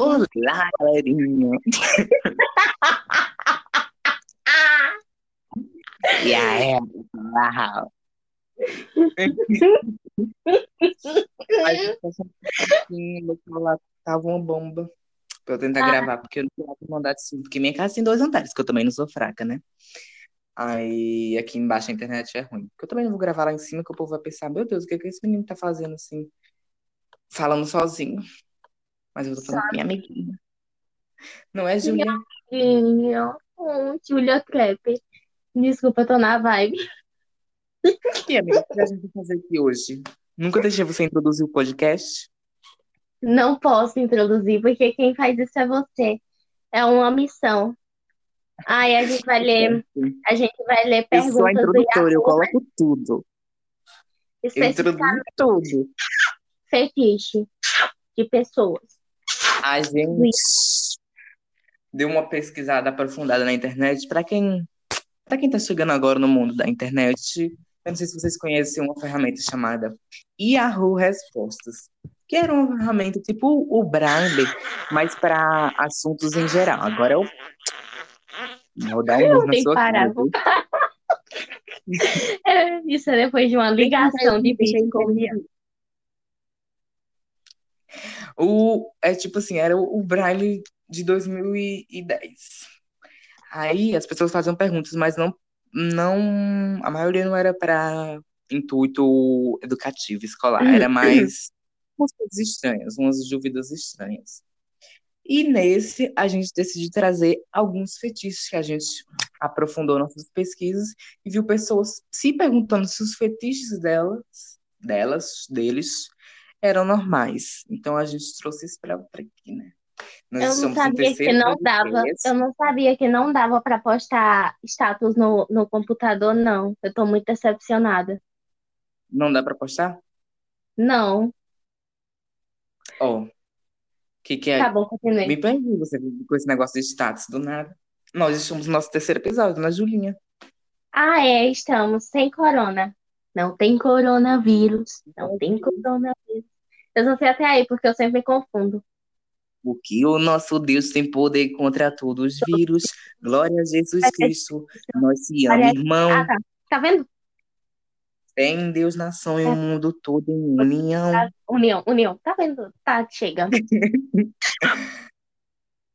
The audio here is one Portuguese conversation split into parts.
Olá, galerinha. e aí, uau. Tava uma bomba pra eu tentar ah. gravar, porque eu não tenho mandar de cima, porque minha casa tem dois andares, que eu também não sou fraca, né? Aí aqui embaixo a internet é ruim. Porque eu também não vou gravar lá em cima, que o povo vai pensar, meu Deus, o que, é que esse menino tá fazendo assim? Falando sozinho. Mas eu tô falando com minha amiguinha. Não é, Julia? Minha oh, Julia Crepe. Desculpa, tô na vibe. E amiga, o que a gente vai fazer aqui hoje? Nunca deixei você introduzir o podcast? Não posso introduzir, porque quem faz isso é você. É uma missão. Aí a gente vai ler, a gente vai ler perguntas. Eu sou a introdutora, eu coloco tudo. Eu introduzo tudo. Fetiche de pessoas. A gente deu uma pesquisada aprofundada na internet. Para quem para quem está chegando agora no mundo da internet, eu não sei se vocês conhecem uma ferramenta chamada Yahoo Respostas, que era uma ferramenta tipo o Braille, mas para assuntos em geral. Agora eu vou dar um na sua parar, é, Isso é depois de uma ligação de vídeo o, é tipo assim, era o, o Braille de 2010. Aí as pessoas faziam perguntas, mas não, não a maioria não era para intuito educativo, escolar, era mais umas coisas estranhas, umas dúvidas estranhas. E nesse a gente decidiu trazer alguns fetiches que a gente aprofundou nossas pesquisas e viu pessoas se perguntando se os fetiches delas, delas, deles, eram normais. Então a gente trouxe isso para aqui, né? Nós eu não sabia que não dava, eu não sabia que não dava para postar status no, no computador, não. Eu tô muito decepcionada. Não dá para postar? Não. Oh, que que é? Tá bom, continue. Me perdi você com esse negócio de status do nada. Nós estamos no nosso terceiro episódio, na Julinha. Ah, é, estamos sem corona. Não tem coronavírus. Não tem coronavírus. Eu só sei até aí, porque eu sempre me confundo. Porque o nosso Deus tem poder contra todos os vírus. Glória a Jesus Cristo. Nós se amamos, irmão. Ah, tá. tá vendo? Tem Deus, nação e o mundo todo em união. União, união. Tá vendo? Tá, chega.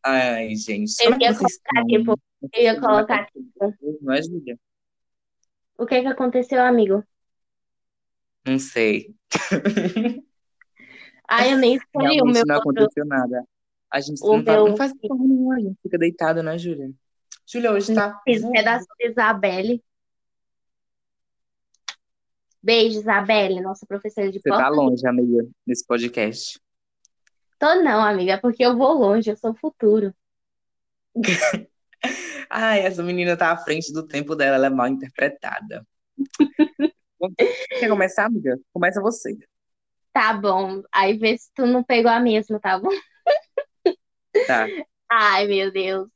Ai, gente. Eu ia colocar, tipo, eu ia colocar, tipo. É, Júlia? O que que aconteceu, amigo? Não sei. Ah, eu nem sei o meu. não aconteceu nada. A gente não, tá, meu... não faz porra nenhuma, a gente fica deitado, né, Júlia? Júlia, hoje tá. Fiz pedaço de Isabelle. Beijo, Isabelle, nossa professora de Você tá longe, amiga, nesse podcast. Tô não, amiga, porque eu vou longe, eu sou o futuro. Ai, essa menina tá à frente do tempo dela, ela é mal interpretada. Quer começar, amiga? Começa você. Tá bom. Aí vê se tu não pegou a mesma, tá bom? Tá. Ai, meu Deus.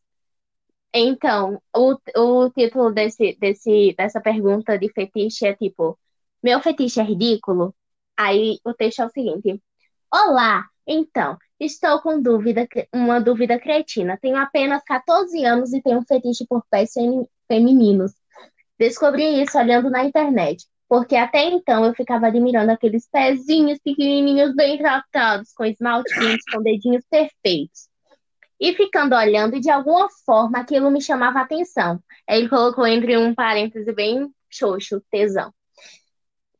Então, o, o título desse, desse, dessa pergunta de fetiche é tipo: Meu fetiche é ridículo? Aí o texto é o seguinte: Olá, então, estou com dúvida, uma dúvida cretina. Tenho apenas 14 anos e tenho um fetiche por pés femininos. Descobri isso olhando na internet porque até então eu ficava admirando aqueles pezinhos pequenininhos bem tratados, com esmaltinhos, com dedinhos perfeitos. E ficando olhando, e de alguma forma aquilo me chamava a atenção. Aí ele colocou entre um parêntese bem xoxo, tesão.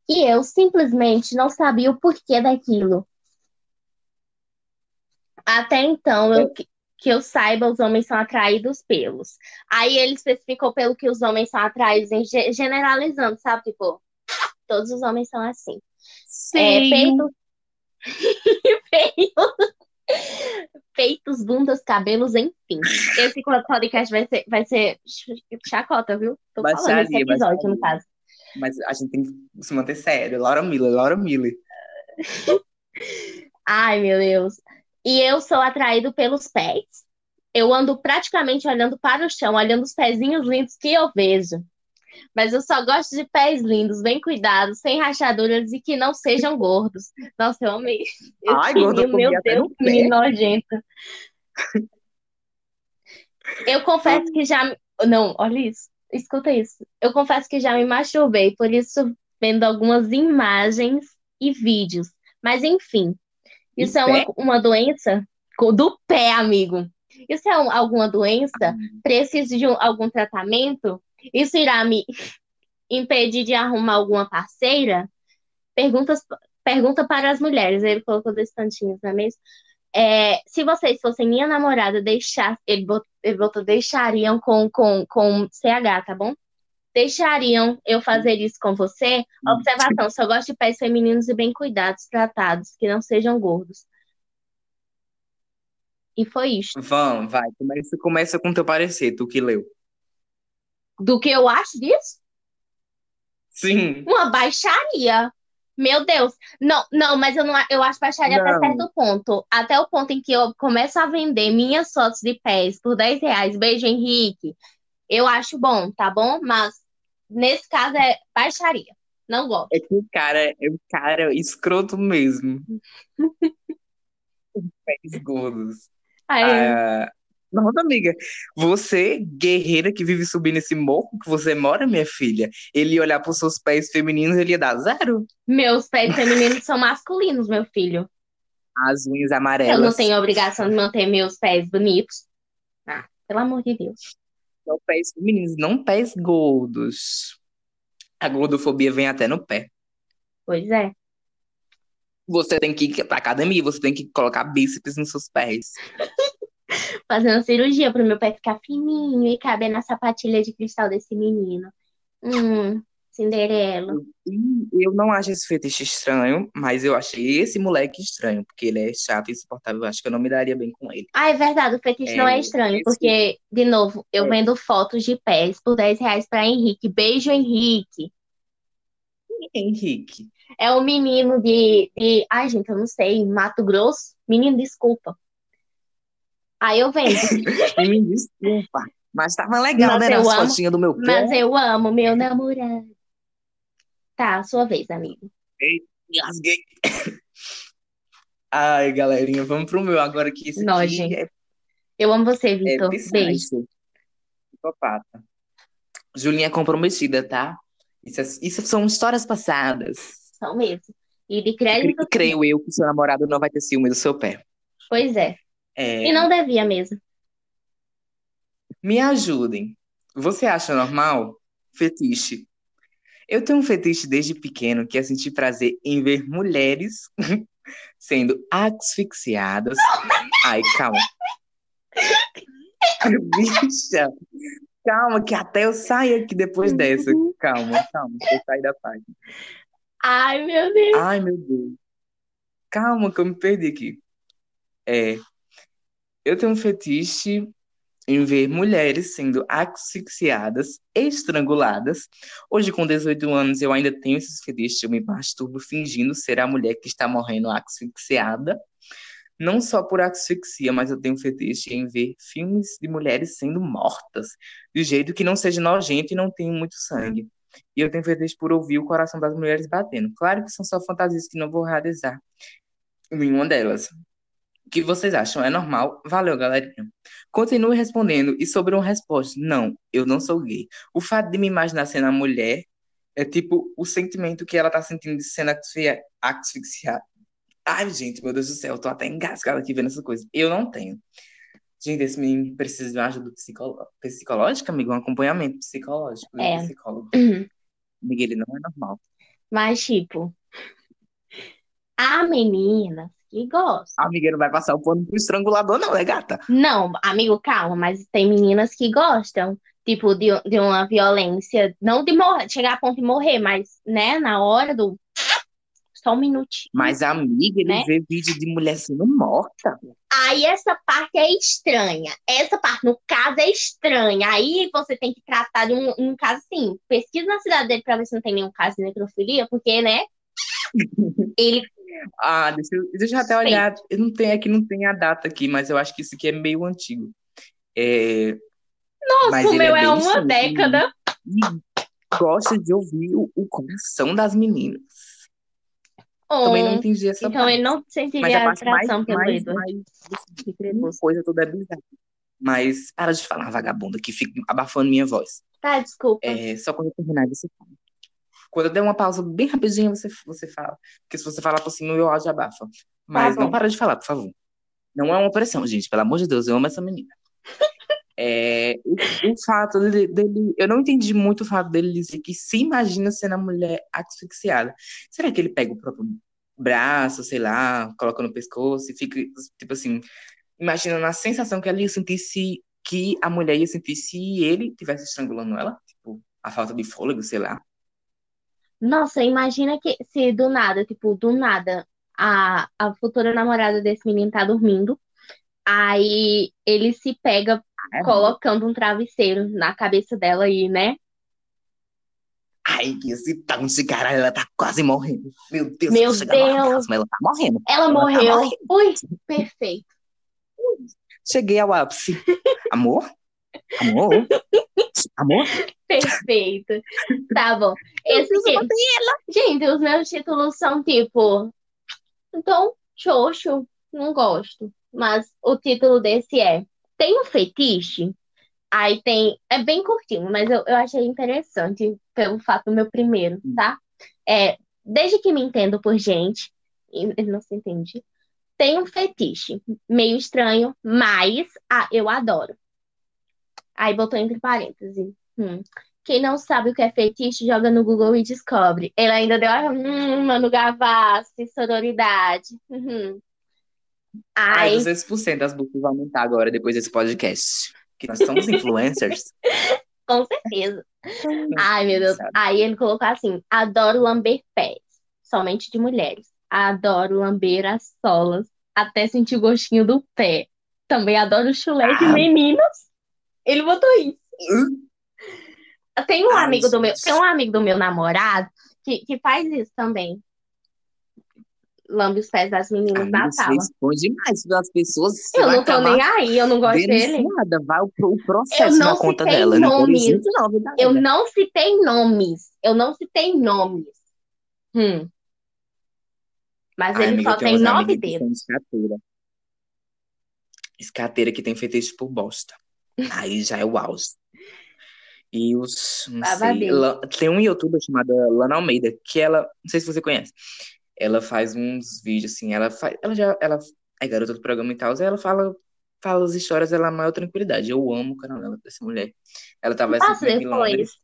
E eu simplesmente não sabia o porquê daquilo. Até então, eu, que eu saiba, os homens são atraídos pelos. Aí ele especificou pelo que os homens são atraídos, generalizando, sabe? Tipo, Todos os homens são assim. É, Sim. É, peito... Peitos, bundas, cabelos, enfim. Esse podcast vai ser, vai ser chacota, viu? Tô baixaria, falando esse episódio, baixaria. no caso. Mas a gente tem que se manter sério. Laura Miller, Laura Miller. Ai, meu Deus. E eu sou atraído pelos pés. Eu ando praticamente olhando para o chão, olhando os pezinhos lindos que eu vejo. Mas eu só gosto de pés lindos, bem cuidados, sem rachaduras e que não sejam gordos. Nossa, eu amei. Eu Ai, gordofobia meu até Deus, que menino nojenta. Eu confesso que já. Não, olha isso. Escuta isso. Eu confesso que já me masturbei, por isso vendo algumas imagens e vídeos. Mas enfim, isso é uma, uma doença do pé, amigo. Isso é um- alguma doença? Preciso de um- algum tratamento? Isso irá me impedir de arrumar alguma parceira? Perguntas, pergunta para as mulheres. Ele colocou dois tantinhos na mesa. É, se vocês fossem minha namorada, deixar, ele botou, ele botou deixariam com, com, com CH, tá bom? Deixariam eu fazer isso com você? Observação, só gosto de pés femininos e bem cuidados, tratados, que não sejam gordos. E foi isso. Vamos, vai. Começa, começa com teu parecer, tu que leu. Do que eu acho disso? Sim. Uma baixaria. Meu Deus. Não, não, mas eu não, eu acho baixaria até certo ponto. Até o ponto em que eu começo a vender minhas fotos de pés por 10 reais. Beijo, Henrique. Eu acho bom, tá bom? Mas nesse caso é baixaria. Não gosto. É que o cara é o cara escroto mesmo. Pés gordos. Aí, Ah, nossa, amiga, você, guerreira que vive subindo esse morro que você mora, minha filha, ele ia olhar pros seus pés femininos, ele ia dar zero. meus pés femininos são masculinos, meu filho. As unhas Eu não amarelas. tenho obrigação de manter meus pés bonitos. Ah, pelo amor de Deus. São pés femininos, não pés gordos. A gordofobia vem até no pé. Pois é. Você tem que ir pra academia, você tem que colocar bíceps nos seus pés. Fazendo cirurgia pro meu pé ficar fininho e caber na sapatilha de cristal desse menino. Hum, Cinderela. Eu não acho esse fetiche estranho, mas eu achei esse moleque estranho, porque ele é chato e insuportável. Eu acho que eu não me daria bem com ele. Ah, é verdade, o fetiche não é É, estranho, esse- porque, de novo, eu É. vendo fotos de pés por 10 reais pra Henrique. Beijo, Henrique. Henrique. É um menino de, de. Ai, gente, eu não sei, Mato Grosso? Menino, desculpa. Aí eu vendo. Me desculpa. Mas tava legal, Mas né? eu Nas amo, fotinhas do meu pé. Mas eu amo meu namorado. Tá, sua vez, amigo. Engasguei. Ai, galerinha, vamos pro meu agora que esse Nojo. aqui é, Eu amo você, é Vitor. Beijo. Psycho. Psicopata. Julinha é comprometida, tá? Isso, é- isso são histórias passadas. São mesmo. E de crédito. cre- creio eu que seu namorado não vai ter ciúme do seu pé. Pois é. É, E não devia mesmo. me ajudem. Você acha normal? Fetiche. Eu tenho um fetiche desde pequeno que é sentir prazer em ver mulheres sendo asfixiadas. Ai, calma. Bicha, calma, que até eu saio aqui depois dessa. Calma, calma, deixa eu sair da página. Ai, meu Deus. Ai, meu Deus. Calma, que eu me perdi aqui. É, eu tenho um fetiche em ver mulheres sendo asfixiadas, estranguladas. Hoje, com 18 anos, eu ainda tenho esses fetiches. Eu me masturbo fingindo ser a mulher que está morrendo asfixiada. Não só por asfixia, mas eu tenho fetiche em ver filmes de mulheres sendo mortas, de jeito que não seja nojento e não tenha muito sangue. E eu tenho fetiche por ouvir o coração das mulheres batendo. Claro que são só fantasias que não vou realizar nenhuma delas. O que vocês acham? É normal? Valeu, galerinha. Continue respondendo. E sobre uma resposta, não, eu não sou gay. O fato de me imaginar sendo a mulher é tipo o sentimento que ela tá sentindo de sendo asfixia- asfixiada. Ai, gente, meu Deus do céu, eu tô até engasgada aqui vendo essa coisa. Eu não tenho. Gente, esse menino precisa de uma ajuda psicolo- psicológica, amigo, um acompanhamento psicológico de É. psicólogo. Uhum. Ele não é normal. Mas, tipo, há meninas que gostam. Amiga, não vai passar o pano pro estrangulador, não, é gata? Não, amigo, calma, mas tem meninas que gostam, tipo, de, de uma violência, não de morrer, chegar a ponto de morrer, mas, né, na hora do. Só um minutinho. Mas, amiga, ele Né? vê vídeo de mulher sendo morta. Aí essa parte é estranha. Essa parte, no caso, é estranha. Aí você tem que tratar de um, um caso assim. Pesquisa na cidade dele pra ver se não tem nenhum caso de necrofilia, porque, né? Ele. Ah, deixa eu, deixa eu até Suspeito. olhar. Eu não tenho aqui, não tem a data aqui, mas eu acho que isso aqui é meio antigo. É, Nossa, Mas o meu é é uma simples. década. Gosta de ouvir o, o coração das meninas. Também não Oh, entendi essa então parte. ele não a sentiria parte mais, atração pelo mais, Edward. mais crepúsculo. coisa toda bizarra. Mas para de falar, vagabunda, que fica abafando minha voz. Tá, desculpa. É, só quando eu terminar você fala. Quando eu der uma pausa bem rapidinho, você, você fala. Porque se você falar por cima, meu áudio abafa. Mas não bom. para de falar, por favor. Não é uma pressão, gente. Pelo amor de Deus, eu amo essa menina. É, o, o fato dele, dele- Eu não entendi muito o fato dele dizer que se imagina sendo a mulher asfixiada. Será que ele pega o próprio braço, sei lá, coloca no pescoço e fica, tipo assim, imaginando a sensação que ela ia sentir se. Que a mulher ia sentir se ele estivesse estrangulando ela? Tipo, a falta de fôlego, sei lá. Nossa, imagina que se do nada, tipo, do nada, a, a futura namorada desse menino tá dormindo, aí ele se pega É, colocando um travesseiro na cabeça dela aí, né? Ai, que excitante, de cara, ela tá quase morrendo. Meu Deus, Meu Deus. orgasmo, ela tá morrendo. Ela Ela tá morreu. morrendo. Ui, perfeito. Cheguei ao ápice. Amor? Amor? Amor? Perfeito. Tá bom. Esse aqui. Gente, os meus títulos são tipo. Então, xoxo, não gosto. Mas o título desse é Tem um fetiche? Aí tem. É bem curtinho, mas eu, eu achei interessante pelo fato do meu primeiro, tá? É, desde que me entendo por gente, e ele não se entende, tem um fetiche. Meio estranho, mas ah, eu adoro. Aí botou entre parênteses. Hum. Quem não sabe o que é fetiche, joga no Google e descobre. Ele ainda deu a hum, Mano Gavassi, sororidade. Uhum. Ai, Ai, 200% das buscas vão aumentar agora, depois desse podcast. Que nós somos influencers. com certeza. Ai, meu Deus. Sabe? Aí ele colocou assim: adoro lamber pés, somente de mulheres. Adoro lamber as solas, até sentir o gostinho do pé. Também adoro chulé de Ah. Ele botou isso. Tem um Ai, amigo do meu, gente. tem um amigo do meu namorado que, que faz isso também. Lambe os pés das meninas na Amiga, você sala. expõe demais das pessoas. Você Eu não tô nem aí, eu não gosto dele. denunciada. Vai o, o Eu processo na conta dela. Nomes. gente, não, vida Eu dela. não citei nomes. Eu não citei nomes. Hum. Mas Ai, ele amiga, só eu tem nove dedos. escateira. Escateira que tem fetiche por bosta. Aí já é o auge. E os, não sei. La- tem um youtuber chamada Lana Almeida, que ela, não sei se você conhece, ela faz uns vídeos assim, ela faz, ela já, ela é garota do programa e tal, ela fala, fala as histórias dela na maior tranquilidade. Eu amo o canal dela, dessa mulher. Ela tava Passa recentemente em Londres. depois.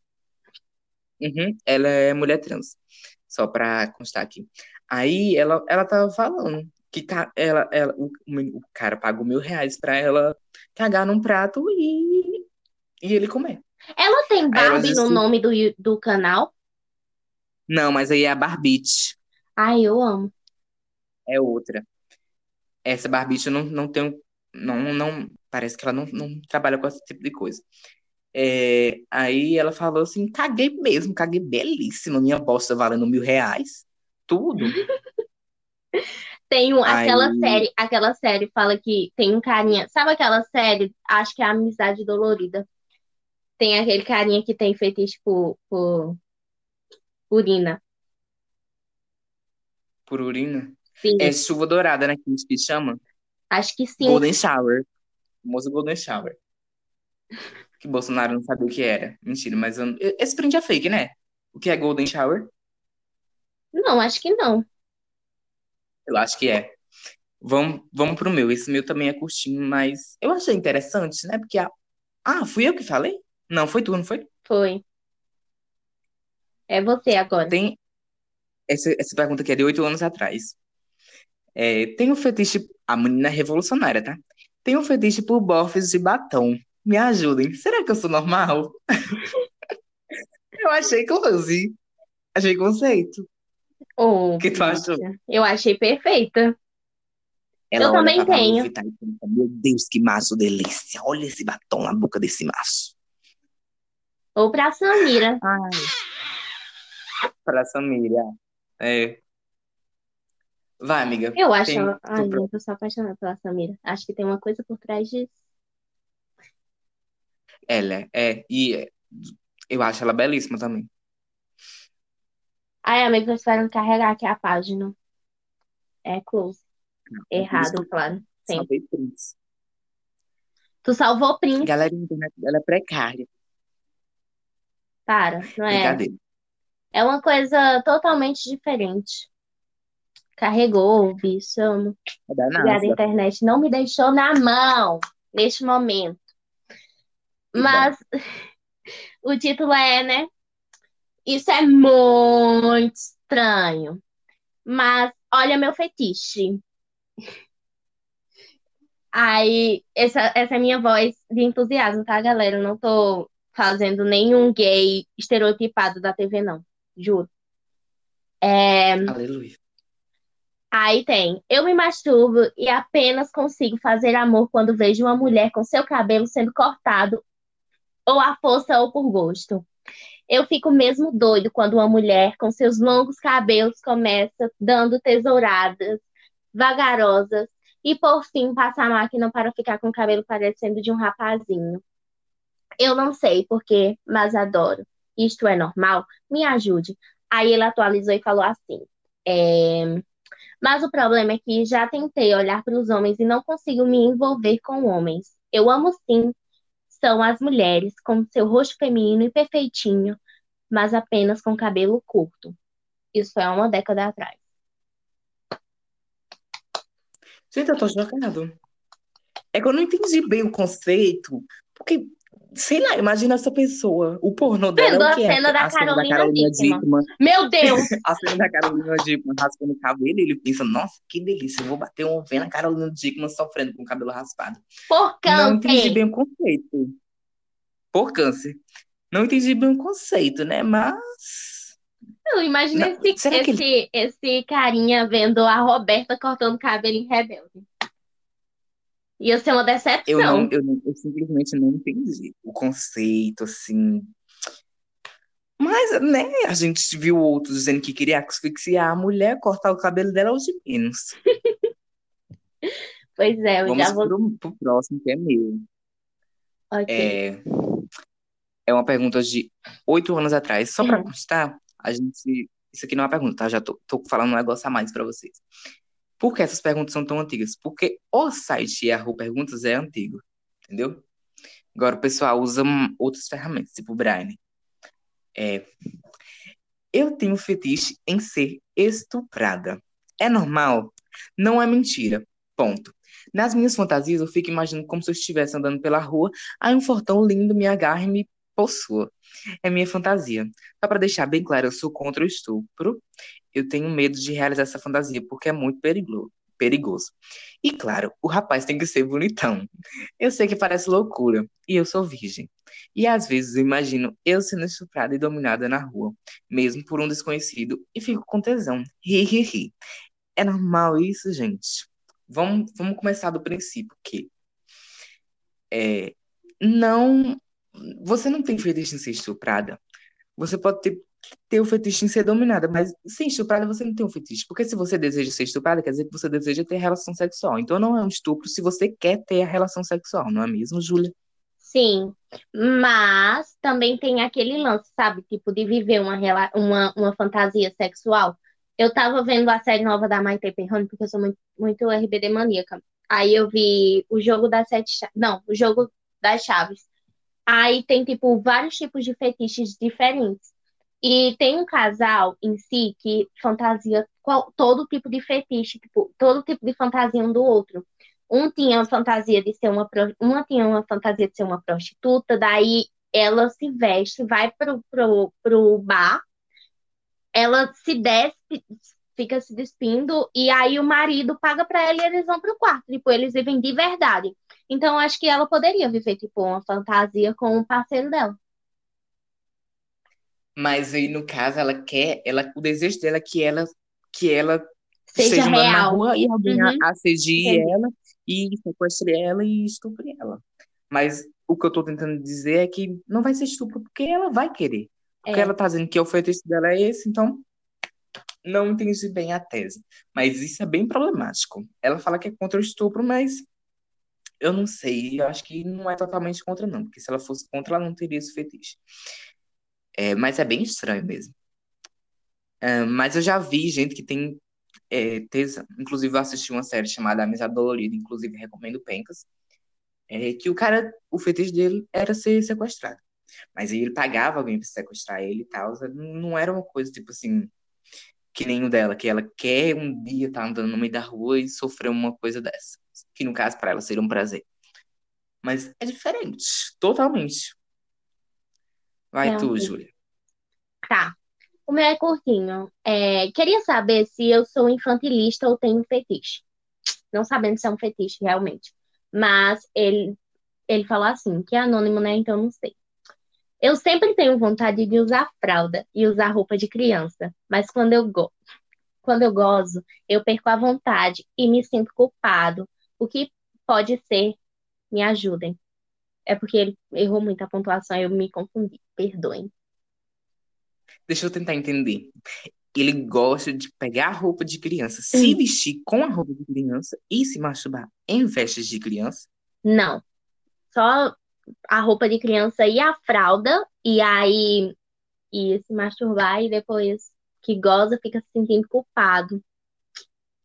Uhum, ela é mulher trans, só pra constar aqui. Aí ela, ela tava falando que ca- ela, ela, o, o cara pagou mil reais pra ela cagar num prato e, e ele comer. Ela tem Aí ela Barbie no nome do, do canal? não, mas aí é a Barbite, Ai, eu amo. é outra. Essa Barbite eu não, não tenho, não, não, parece que ela não, não trabalha com esse tipo de coisa. É, aí ela falou assim, caguei mesmo, caguei belíssima, minha bosta valendo mil reais, tudo. Tem um, aquela Aí, série, aquela série fala que tem um carinha. Sabe aquela série? Acho que é Amizade Dolorida. Tem aquele carinha que tem fetiche por, por urina. por urina. Sim, É chuva dourada, né? Que a gente chama. acho que sim. Golden Shower. O famoso Golden Shower. Que Bolsonaro não sabia o que era. Mentira, mas eu... esse print é fake, né? O que é Golden Shower? Não, acho que não. Eu acho que é. Vamos, vamos pro meu. Esse meu também é curtinho, mas eu achei interessante, né? Porque a... Ah, fui eu que falei? Não, foi tu, não foi? Foi. É você agora. Tem essa, essa pergunta aqui é de oito anos atrás. É, tem um fetiche. A menina é revolucionária, tá? Tem um fetiche por bofes de batom. Me ajudem. Será que eu sou normal? Eu achei close. Achei conceito. Oh, O que tu achou? Eu achei perfeita. Ela Eu também tenho. Pensa, meu Deus, que maço delícia. Olha esse batom na boca desse maço. Ou pra Samira. Ai. Pra Samira. É. Vai, amiga. Eu acho. Tem ela- Ai, tu eu sou apaixonada pela Samira. Acho que tem uma coisa por trás disso. Ela é. E é, eu acho ela belíssima também. Ai, amigo, tô esperando carregar aqui a página. É close. Errado, claro. Sim. Salvei Prince. Tu salvou Prince. Galera, a internet dela é precária. Para, não é? Brincadeira. É uma coisa totalmente diferente. Carregou, bicho. amo. Da Obrigada, internet. Não me deixou na mão neste momento. Mas o título é, né? Isso é muito estranho. Mas olha meu fetiche. Aí, essa, essa é a minha voz de entusiasmo, tá, galera? Eu não tô fazendo nenhum gay estereotipado da TV, não. Juro. É, Aleluia. Aí tem, eu me masturbo e apenas consigo fazer amor quando vejo uma mulher com seu cabelo sendo cortado, ou à força ou por gosto. Eu fico mesmo doido quando uma mulher com seus longos cabelos começa dando tesouradas vagarosas e por fim passa a máquina para ficar com o cabelo parecendo de um rapazinho. Eu não sei porquê, mas adoro. Isto é normal? Me ajude. Aí ele atualizou e falou assim: é, Mas o problema é que já tentei olhar para os homens e não consigo me envolver com homens. Eu amo sim, são as mulheres com seu rosto feminino e perfeitinho, mas apenas com cabelo curto. Isso há uma década atrás. Gente, eu tô chocado. É que eu não entendi bem o conceito. Porque, sei lá, imagina essa pessoa. O pornô dela Vendo é o a que é? cena da A cena da Carolina Carolina Dickman. Dickman. Meu Deus! A cena da Carolina Dickman raspando o cabelo. E ele pensa, nossa, que delícia. Eu vou bater um vendo a Carolina Dickman sofrendo com o cabelo raspado. Por Não entendi câncer! bem o conceito. Por câncer. Não entendi bem o conceito, né? Mas. Eu imagino Não, esse, esse, esse carinha vendo a Roberta cortando cabelo em Rebelde. Ia ser uma Eu decepção. eu, não- eu simplesmente não entendi o conceito, assim. Mas, né, a gente viu outros dizendo que queria asfixiar a mulher, cortar o cabelo dela aos de menos. Pois é, eu Vamos já vou. pro, pro próximo, que é meu. Ok. É, é uma pergunta de oito anos atrás. Só pra constar, a gente. Isso aqui não é uma pergunta, tá? Já tô, tô falando um negócio a mais pra vocês. Por que essas perguntas são tão antigas? Porque o site Yahoo Perguntas é antigo, entendeu? Agora o pessoal usa outras ferramentas, tipo o Braille. É, eu tenho fetiche em ser estuprada. É normal? Não é mentira. Ponto. Nas minhas fantasias, eu fico imaginando como se eu estivesse andando pela rua, aí um fortão lindo me agarra e me possua. É minha fantasia. Só para deixar bem claro, eu sou contra o estupro. Eu tenho medo de realizar essa fantasia porque é muito perigo- perigoso. E claro, o rapaz tem que ser bonitão. Eu sei que parece loucura, e eu sou virgem. E às vezes eu imagino eu sendo estuprada e dominada na rua, mesmo por um desconhecido, e fico com tesão. Ri, ri, ri. É normal isso, gente? Vamos, vamos começar do princípio que é, não, você não tem fetiche em ser estuprada. Você pode ter, ter o fetiche em ser dominada, mas ser estuprada você não tem um fetiche. Porque se você deseja ser estuprada, quer dizer que você deseja ter relação sexual. Então não é um estupro se você quer ter a relação sexual, não é mesmo, Júlia? Sim, mas também tem aquele lance, sabe? Tipo, de viver uma, uma, uma fantasia sexual. Eu tava vendo a série nova da Maite Perrone, porque eu sou muito, muito RBD maníaca. Aí eu vi o jogo das sete chaves. Não, o jogo das chaves. Aí tem, tipo, vários tipos de fetiches diferentes. E tem um casal em si que fantasia qual- todo tipo de fetiche, tipo, todo tipo de fantasia um do outro. Um tinha fantasia de ser uma, uma tinha uma fantasia de ser uma prostituta, daí ela se veste, vai pro, pro, pro bar, ela se despe, fica se despindo, e aí o marido paga pra ela e eles vão pro quarto. Tipo, eles vivem de verdade. Então, acho que ela poderia viver, tipo, uma fantasia com o parceiro dela. Mas aí, no caso, ela quer, ela, o desejo dela é que ela, que ela Seja esteja andando na real. rua e alguém Uhum, assedie ela e sequestre ela e estupre ela. Mas o que eu tô tentando dizer é que não vai ser estupro porque ela vai querer. Porque É. ela tá dizendo que o fetiche dela é esse, então não entendi bem a tese. Mas isso é bem problemático. Ela fala que é contra o estupro, mas eu não sei. Eu acho que não é totalmente contra, não. Porque se ela fosse contra, ela não teria esse fetiche. É, mas é bem estranho mesmo. É, mas eu já vi gente que tem é, tesão. Inclusive, eu assisti uma série chamada Amizade Dolorida, inclusive recomendo Pencas. É, que o cara, o fetiche dele era ser sequestrado. Mas aí ele pagava alguém pra sequestrar ele e tal. Não era uma coisa tipo assim, que nem o dela, que ela quer um dia estar tá andando no meio da rua e sofrer uma coisa dessa. Que no caso, para ela, seria um prazer. Mas é diferente, totalmente. Vai É, tu, Júlia. Tá. O meu é curtinho. É, queria saber se eu sou infantilista ou tenho fetiche. Não sabendo se é um fetiche realmente. Mas ele, ele falou assim, que é anônimo, né? Então não sei. Eu sempre tenho vontade de usar fralda e usar roupa de criança, mas quando eu, go quando eu gozo, eu perco a vontade e me sinto culpado. O que pode ser? Me ajudem. É porque ele errou muito a pontuação, eu me confundi. Perdoem. Deixa eu tentar entender. Ele gosta de pegar a roupa de criança, se vestir com a roupa de criança e se masturbar em festas de criança? Não. Só a roupa de criança e a fralda, e aí e se masturbar e depois que goza fica se sentindo culpado.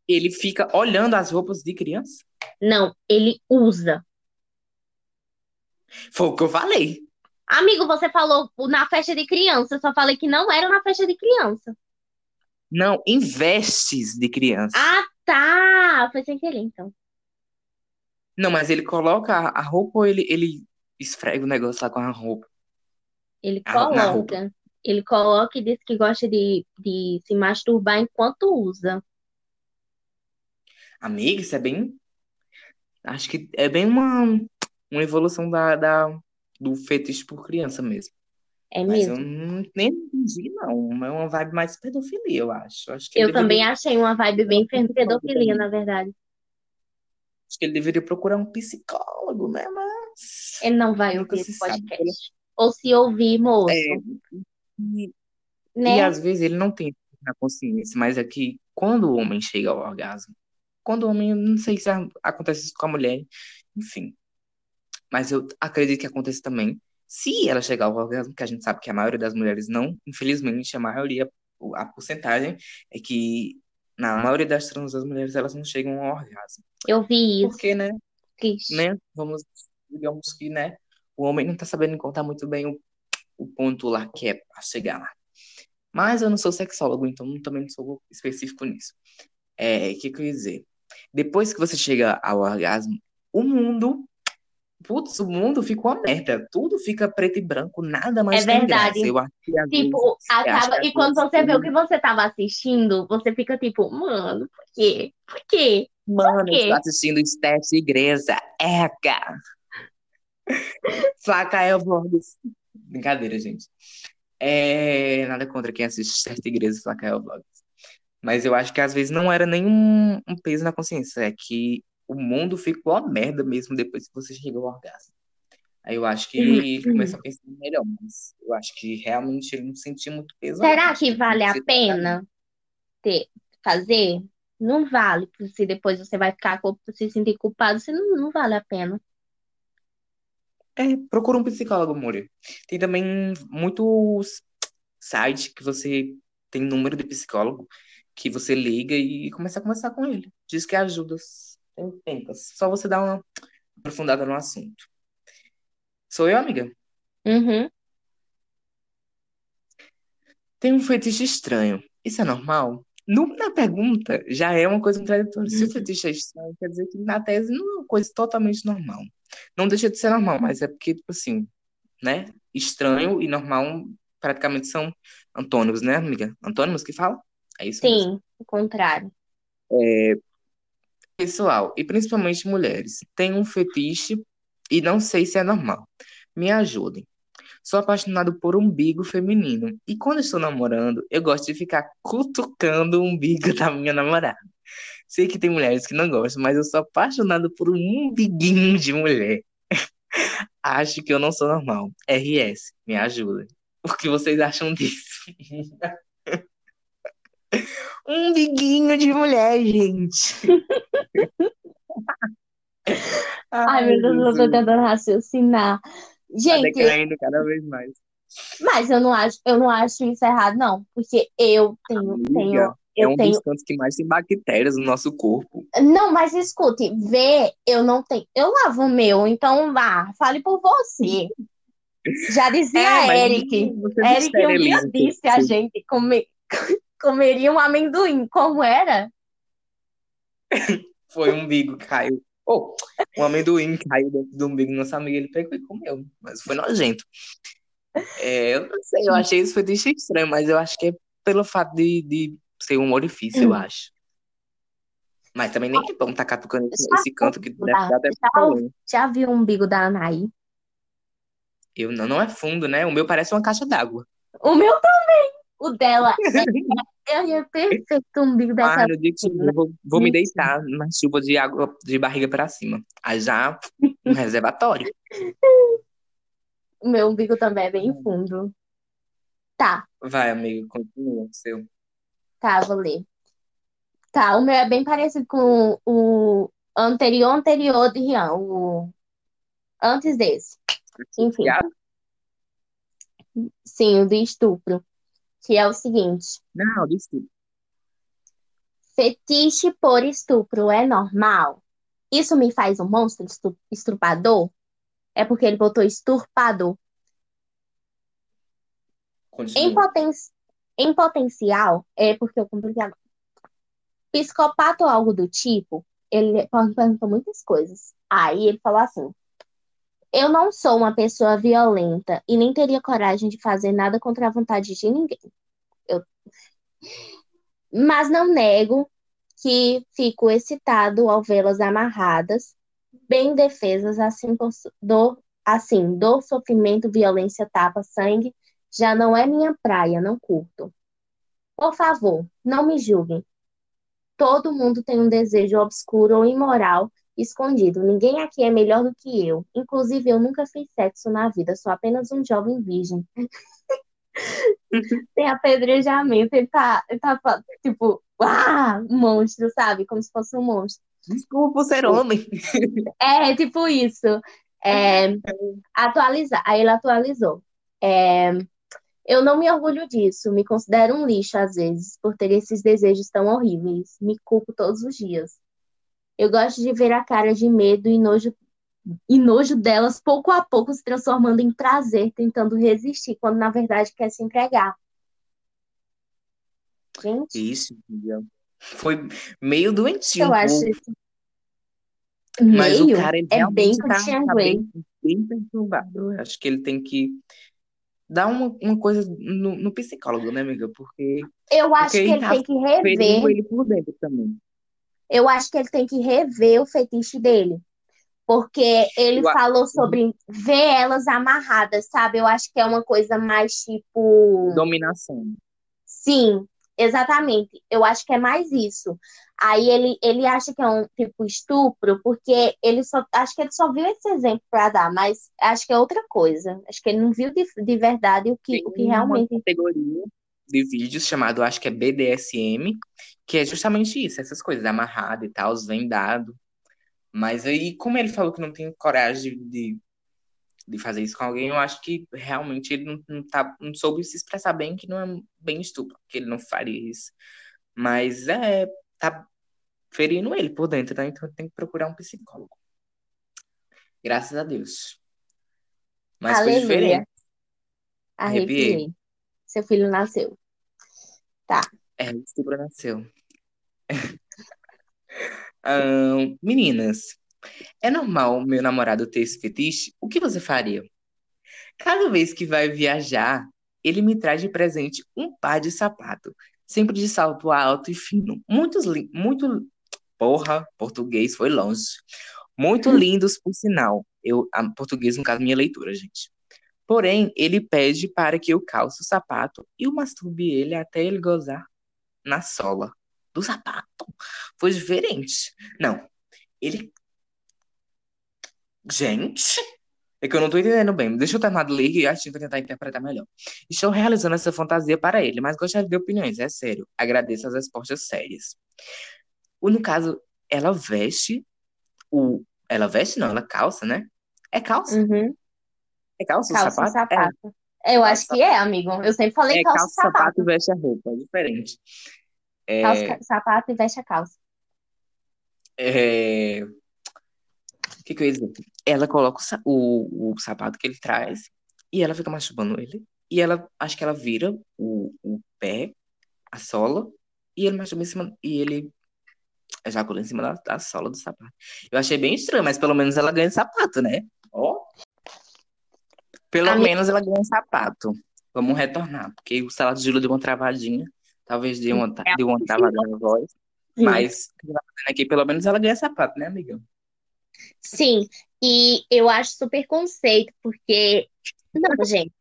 Ele fica olhando as roupas de criança? Não, ele usa. Foi o que eu falei. Amigo, você falou na festa de criança, eu só falei que não era na festa de criança. Não, em vestes de criança. Ah, tá! Foi sem querer, então. Não, mas ele coloca a roupa ou ele, ele esfrega o negócio lá com a roupa? Ele A ro- na roupa. coloca. Ele coloca e diz que gosta de, de se masturbar enquanto usa. Amiga, isso é bem. Acho que é bem uma, uma evolução da, da, do fetiche por criança mesmo. É Mas eu mesmo. não, nem entendi, não. É uma vibe mais pedofilia, eu acho. Acho que Eu também deveria achei uma vibe bem pedofilia, na verdade. Acho que ele deveria procurar um psicólogo, né? Mas Ele não vai nunca ouvir se esse sabe. podcast. Ou se ouvir, moço, É, e, e né? às vezes ele não tem na consciência, mas é que quando o homem chega ao orgasmo, quando o homem, não sei se acontece isso com a mulher, enfim, mas eu acredito que acontece também se ela chegar ao orgasmo, que a gente sabe que a maioria das mulheres não, infelizmente, a maioria, a porcentagem é que na maioria das trans das mulheres elas não chegam ao orgasmo. Eu vi isso. Porque, né, Triste. né, vamos, digamos que, né, o homem não tá sabendo contar muito bem o, o ponto lá que é pra chegar lá. Mas eu não sou sexólogo, então também não sou específico nisso. É, o que, que eu ia dizer? Depois que você chega ao orgasmo, o mundo, putz, o mundo fica uma merda. Tudo fica preto e branco, nada mais É verdade. graça. Eu acho que vezes, Tipo, eu acaba. E quando você vê o que você tava assistindo, você fica tipo, mano, por quê? Por quê? Mano, eu quê? estou assistindo Steph Igreja. Eca! Flaca é o Vlogs. Brincadeira, gente. É, nada contra quem assiste Steph Igreja e Flaca é o Vlogs. Mas eu acho que às vezes não era nenhum um peso na consciência. É que o mundo ficou uma merda mesmo depois que você chegou ao orgasmo. Aí eu acho que ele começa a pensar melhor, mas eu acho que realmente ele não sentia muito peso. Será que vale a sentia- pena ter, fazer? Não vale, se depois você vai ficar se sentir culpado, você não, não vale a pena. É, procura um psicólogo, Muri. Tem também muitos sites que você tem número de psicólogo que você liga e começa a conversar com ele. Diz que ajuda. Tempas. Só você dar uma aprofundada no assunto. Sou eu, amiga? Uhum. Tem um fetiche estranho. Isso é normal? No- na pergunta já é uma coisa contraditória. Se o fetiche é estranho, quer dizer que na tese não é uma coisa totalmente normal. Não deixa de ser normal, mas é porque, tipo assim, né? Estranho e normal praticamente são antônimos, né, amiga? Antônimos que fala? É isso mesmo. Sim, o contrário. Pessoal, e principalmente mulheres, tem um fetiche e não sei se é normal. Me ajudem. Sou apaixonado por umbigo feminino. E quando estou namorando, eu gosto de ficar cutucando o umbigo da minha namorada. Sei que tem mulheres que não gostam, mas eu sou apaixonado por um umbiguinho de mulher. Acho que eu não sou normal. RS, me ajudem. O que vocês acham disso? Um umbiguinho de mulher, gente. Ai, meu Deus, eu tô tentando raciocinar. Tá Gente, decaindo cada vez mais. Mas eu não acho, eu não acho isso errado, não. Porque eu tenho, tenho, Amiga, é eu um tenho. dos cantos que mais tem bactérias no nosso corpo. Não, mas escute, ver, eu não tenho. Eu lavo o meu, então vá, fale por você. Já dizia É, Eric. Eric um dia disse a gente come, comeria um amendoim. Como era? Foi um umbigo que caiu. Oh, um amendoim caiu dentro do umbigo do nosso amigo, ele pegou e comeu. Mas foi nojento. É, eu não sei, eu achei esse fetiche estranho, mas eu acho que é pelo fato de, de ser um orifício, eu acho. Mas também nem é bom tacar tocando esse, esse canto que deve dar até já-. Já viu o umbigo da Anaí? Eu não, não é fundo, né? O meu parece uma caixa d'água. O meu também. O dela é, é, é perfeito o umbigo Ah, no dia que chover, eu vou, vou me deitar na chuva de água de barriga pra cima. Aí já um reservatório. O meu umbigo também é bem fundo. Tá, Vai, amigo, continua o seu. tá, vou ler. Tá, o meu é bem parecido com o anterior anterior de Rian, o antes desse. Enfim, sim, o do estupro, que é o seguinte: Não, desculpa. fetiche por estupro é normal? Isso me faz um monstro estu- estrupador? É porque ele botou esturpador. Em, poten em potencial, é porque eu compliquei agora. Psicopata ou algo do tipo, ele perguntou muitas coisas. Aí ele falou assim: Eu não sou uma pessoa violenta e nem teria coragem de fazer nada contra a vontade de ninguém. Eu... Mas não nego que fico excitado ao vê-las amarradas, bem defesas, assim, dor, assim, dor, sofrimento, violência, tapa, sangue, já não é minha praia, não curto. Por favor, não me julguem. Todo mundo tem um desejo obscuro ou imoral escondido. Ninguém aqui é melhor do que eu. Inclusive, eu nunca fiz sexo na vida, sou apenas um jovem virgem. Tem apedrejamento, ele tá, ele tá tipo, ah, monstro, sabe? Como se fosse um monstro. Desculpa por ser homem. É, tipo isso. É, atualizar. Aí ele atualizou. É, eu não me orgulho disso, me considero um lixo às vezes, por ter esses desejos tão horríveis. Me culpo todos os dias. Eu gosto de ver a cara de medo e nojo, e nojo delas pouco a pouco se transformando em prazer, tentando resistir, quando na verdade quer se entregar. Gente, Isso? Foi meio doentio eu acho isso mas o meio cara, ele é bem tá, tá bem, bem perturbado. Eu acho que ele tem que dar uma, uma coisa no, no psicólogo, né, amiga? Porque, Eu acho porque que ele ele tá tem que rever ele por dentro também. Eu acho que ele tem que rever o fetiche dele. Porque ele Eu falou sobre ver elas amarradas, sabe? Eu acho que é uma coisa mais tipo. Dominação. Sim, exatamente. Eu acho que é mais isso. Aí ele, ele acha que é um tipo estupro, porque ele só. Acho que ele só viu esse exemplo para dar, mas acho que é outra coisa. Acho que ele não viu de, de verdade o que, Tem o que uma realmente. categoria de vídeos chamado, acho que é BDSM, que é justamente isso, essas coisas, amarrado e tal, vendado. Mas aí, como ele falou que não tem coragem de, de fazer isso com alguém, eu acho que realmente ele não, não, tá, não soube se expressar bem, que não é bem estupro, que ele não faria isso. Mas é, tá ferindo ele por dentro, né? Então tem que procurar um psicólogo. Graças a Deus. Mas foi Aleluia. diferente. Arrepiei. Arrepiei. Seu filho nasceu. Tá. É, o estupro nasceu. Ahn, meninas, é normal meu namorado ter esse fetiche? O que você faria? Cada vez que vai viajar, ele me traz de presente um par de sapato, sempre de salto alto e fino. Muitos, muito, porra, português foi longe. Muito lindos, por sinal. Eu, a, português, no caso, minha leitura, gente. Porém, ele pede para que eu calce o sapato e o masturbe ele até ele gozar na sola do sapato. Foi diferente. Não, ele. Gente, é que eu não tô entendendo bem. Deixa eu terminar de ler e a gente vai tentar interpretar melhor. Estou realizando essa fantasia para ele, mas gostaria de opiniões, é sério. Agradeço as respostas sérias. No caso, ela veste o. Ela veste, não, ela calça, né? É calça? Uhum. É calça Calça sapato? É. sapato. Eu acho que é, amigo. Eu sempre falei É calça calça, sapato sapato. e veste a roupa, é diferente. Calça, É, ca- sapato e veste a calça. é, o que que eu ia dizer? Ela coloca o, o, o sapato que ele traz e ela fica machucando ele. E ela, acho que ela vira o, o pé, a sola, e ele masturba em cima, e ele ejacula em cima da, da sola do sapato. Eu achei bem estranho, mas pelo menos ela ganha sapato, né? Ó, pelo Amiga, menos ela ganha sapato. Vamos retornar, porque o salário de Júlia deu uma travadinha, talvez deu uma, ta- deu uma travada na voz, sim. mas tá aqui, pelo menos ela ganha sapato, né, amiga? Sim, e eu acho super conceito, porque. Não, gente.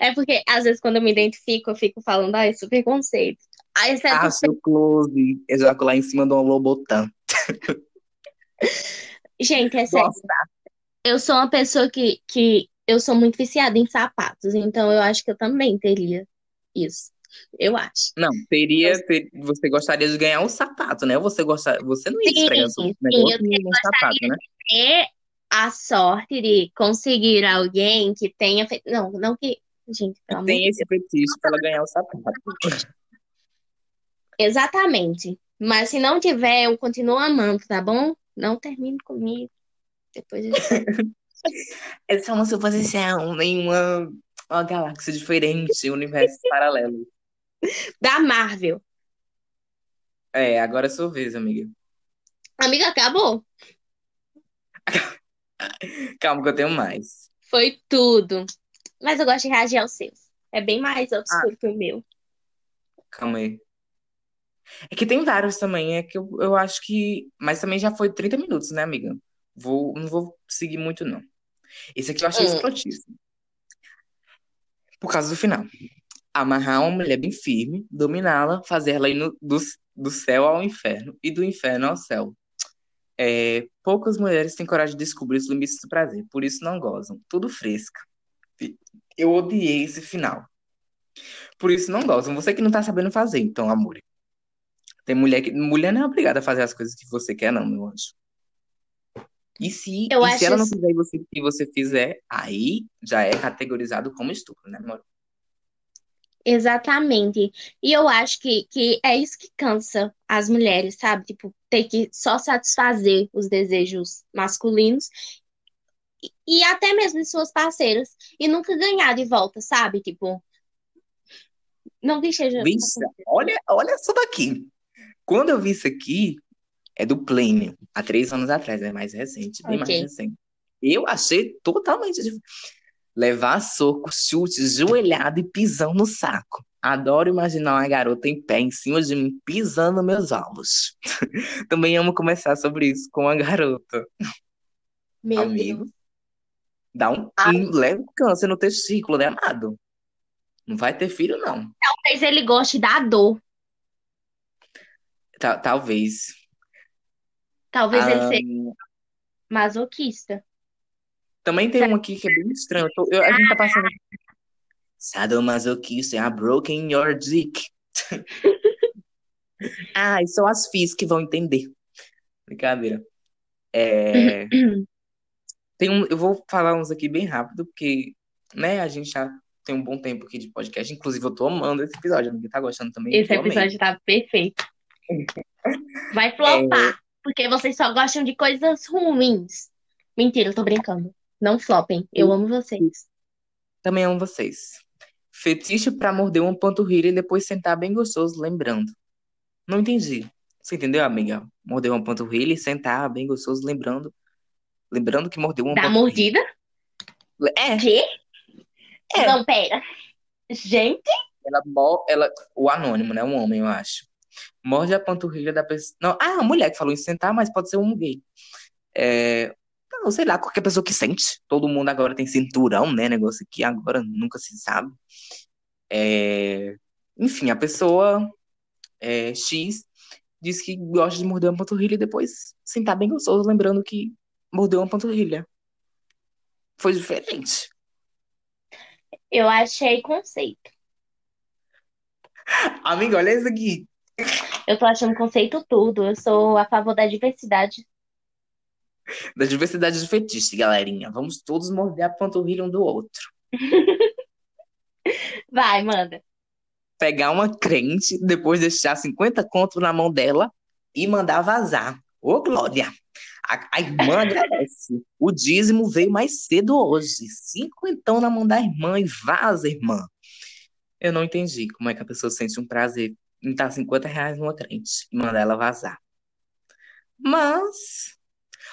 É porque, às vezes, quando eu me identifico, eu fico falando, ah, é super conceito. Aí, exceto Ah, seu close, ejacular em cima de um lobotã. Gente, é sério. Eu sou uma pessoa que, que eu sou muito viciada em sapatos, então eu acho que eu também teria isso. Eu acho. não, teria, ter- você gostaria de ganhar um sapato, né? Você gosta, você não ia Sim, esfregar seu sim, negócio eu num sapato, né? ter a sorte de conseguir alguém que tenha feito. Não, não que. Gente, pelo amor Tem esse fetiche para ganhar o sapato. Exatamente. Mas se não tiver, eu continuo amando, tá bom? Não termine comigo. Depois eu... É só uma suposição em uma, uma galáxia diferente, um universo paralelo. Da Marvel. É, agora é sua vez, amiga. Amiga, acabou. Calma que eu tenho mais. Foi tudo. Mas eu gosto de reagir aos seus. É bem mais Ah, obscuro que o meu. calma aí. É que tem vários também, é que eu, eu acho que. Mas também já foi 30 minutos, né, amiga? Vou, não vou seguir muito, não. Esse aqui eu achei Hum. escrotíssimo. Por causa do final. Amarrar uma mulher bem firme, dominá-la, fazer ela ir no- do, do céu ao inferno e do inferno ao céu. É, poucas mulheres têm coragem de descobrir os limites do prazer, por isso não gozam. Tudo fresca. Eu odiei esse final. Por isso não gozam. Você que não tá sabendo fazer, então, amor. Tem mulher que. Mulher não é obrigada a fazer as coisas que você quer, não, meu anjo. E se, Eu e se ela não isso- fizer e você, e você fizer, aí já é categorizado como estupro, né, amor? Exatamente. E eu acho que, que é isso que cansa as mulheres, sabe? Tipo, ter que só satisfazer os desejos masculinos e, e até mesmo de suas parceiras e nunca ganhar de volta, sabe? Tipo, não que esteja Vixe, olha, olha isso daqui. Quando eu vi isso aqui, é do Plínio, há três anos atrás, é mais recente, bem mais Ok. recente. Eu achei totalmente dif- levar soco, chute, joelhada e pisão no saco. Adoro imaginar uma garota em pé em cima de mim, pisando meus ovos. Também amo conversar sobre isso com a garota. Meu Amigo, Deus. dá um, Ah. um leve câncer no testículo, né, amado? Não vai ter filho, não. Talvez ele goste da dor. Ta- Talvez. Talvez ele Ah, seja masoquista. Também tem um aqui que é bem estranho. Eu tô- eu- a gente tá passando. Sadomasoquista, é a broken your dick. ah, e só as FIS que vão entender. Brincadeira. É, tem um, eu vou falar uns aqui bem rápido, porque, né, a gente já tem um bom tempo aqui de podcast. Inclusive, eu tô amando esse episódio. Ninguém tá gostando também? Esse Eu amei. episódio tá perfeito. Vai flopar, porque vocês só gostam de coisas ruins. Mentira, eu tô brincando. Não flopem. Eu amo vocês. Também amo vocês. Fetiche pra morder uma panturrilha e depois sentar bem gostoso, lembrando. Não entendi. Você entendeu, amiga? Morder uma panturrilha e sentar bem gostoso, lembrando. Lembrando que mordeu uma Da panturrilha. mordida? É, Quê? É. Não, pera. Gente, ela, ela, o anônimo, né? Um homem, eu acho. Morde a panturrilha da pessoa. Não, ah, a mulher que falou em sentar, mas pode ser um gay. É, não, sei lá, qualquer pessoa que sente. Todo mundo agora tem cinturão, né? Negócio aqui agora nunca se sabe. É, enfim, a pessoa é, X diz que gosta de morder uma panturrilha e depois sentar bem gostoso, lembrando que mordeu uma panturrilha. Foi diferente. eu achei conceito. Amiga, olha isso aqui. Eu tô achando conceito tudo. Eu sou a favor da diversidade. Da diversidade de fetiche, galerinha. Vamos todos morder a panturrilha um do outro. Vai, manda. Pegar uma crente, depois deixar 50 contos na mão dela e mandar vazar. Ô, Glória! A, a irmã agradece. O dízimo veio mais cedo hoje. Cinquentão na mão da irmã e vaza, irmã. Eu não entendi como é que a pessoa sente um prazer em dar 50 reais numa crente e mandar ela vazar. Mas,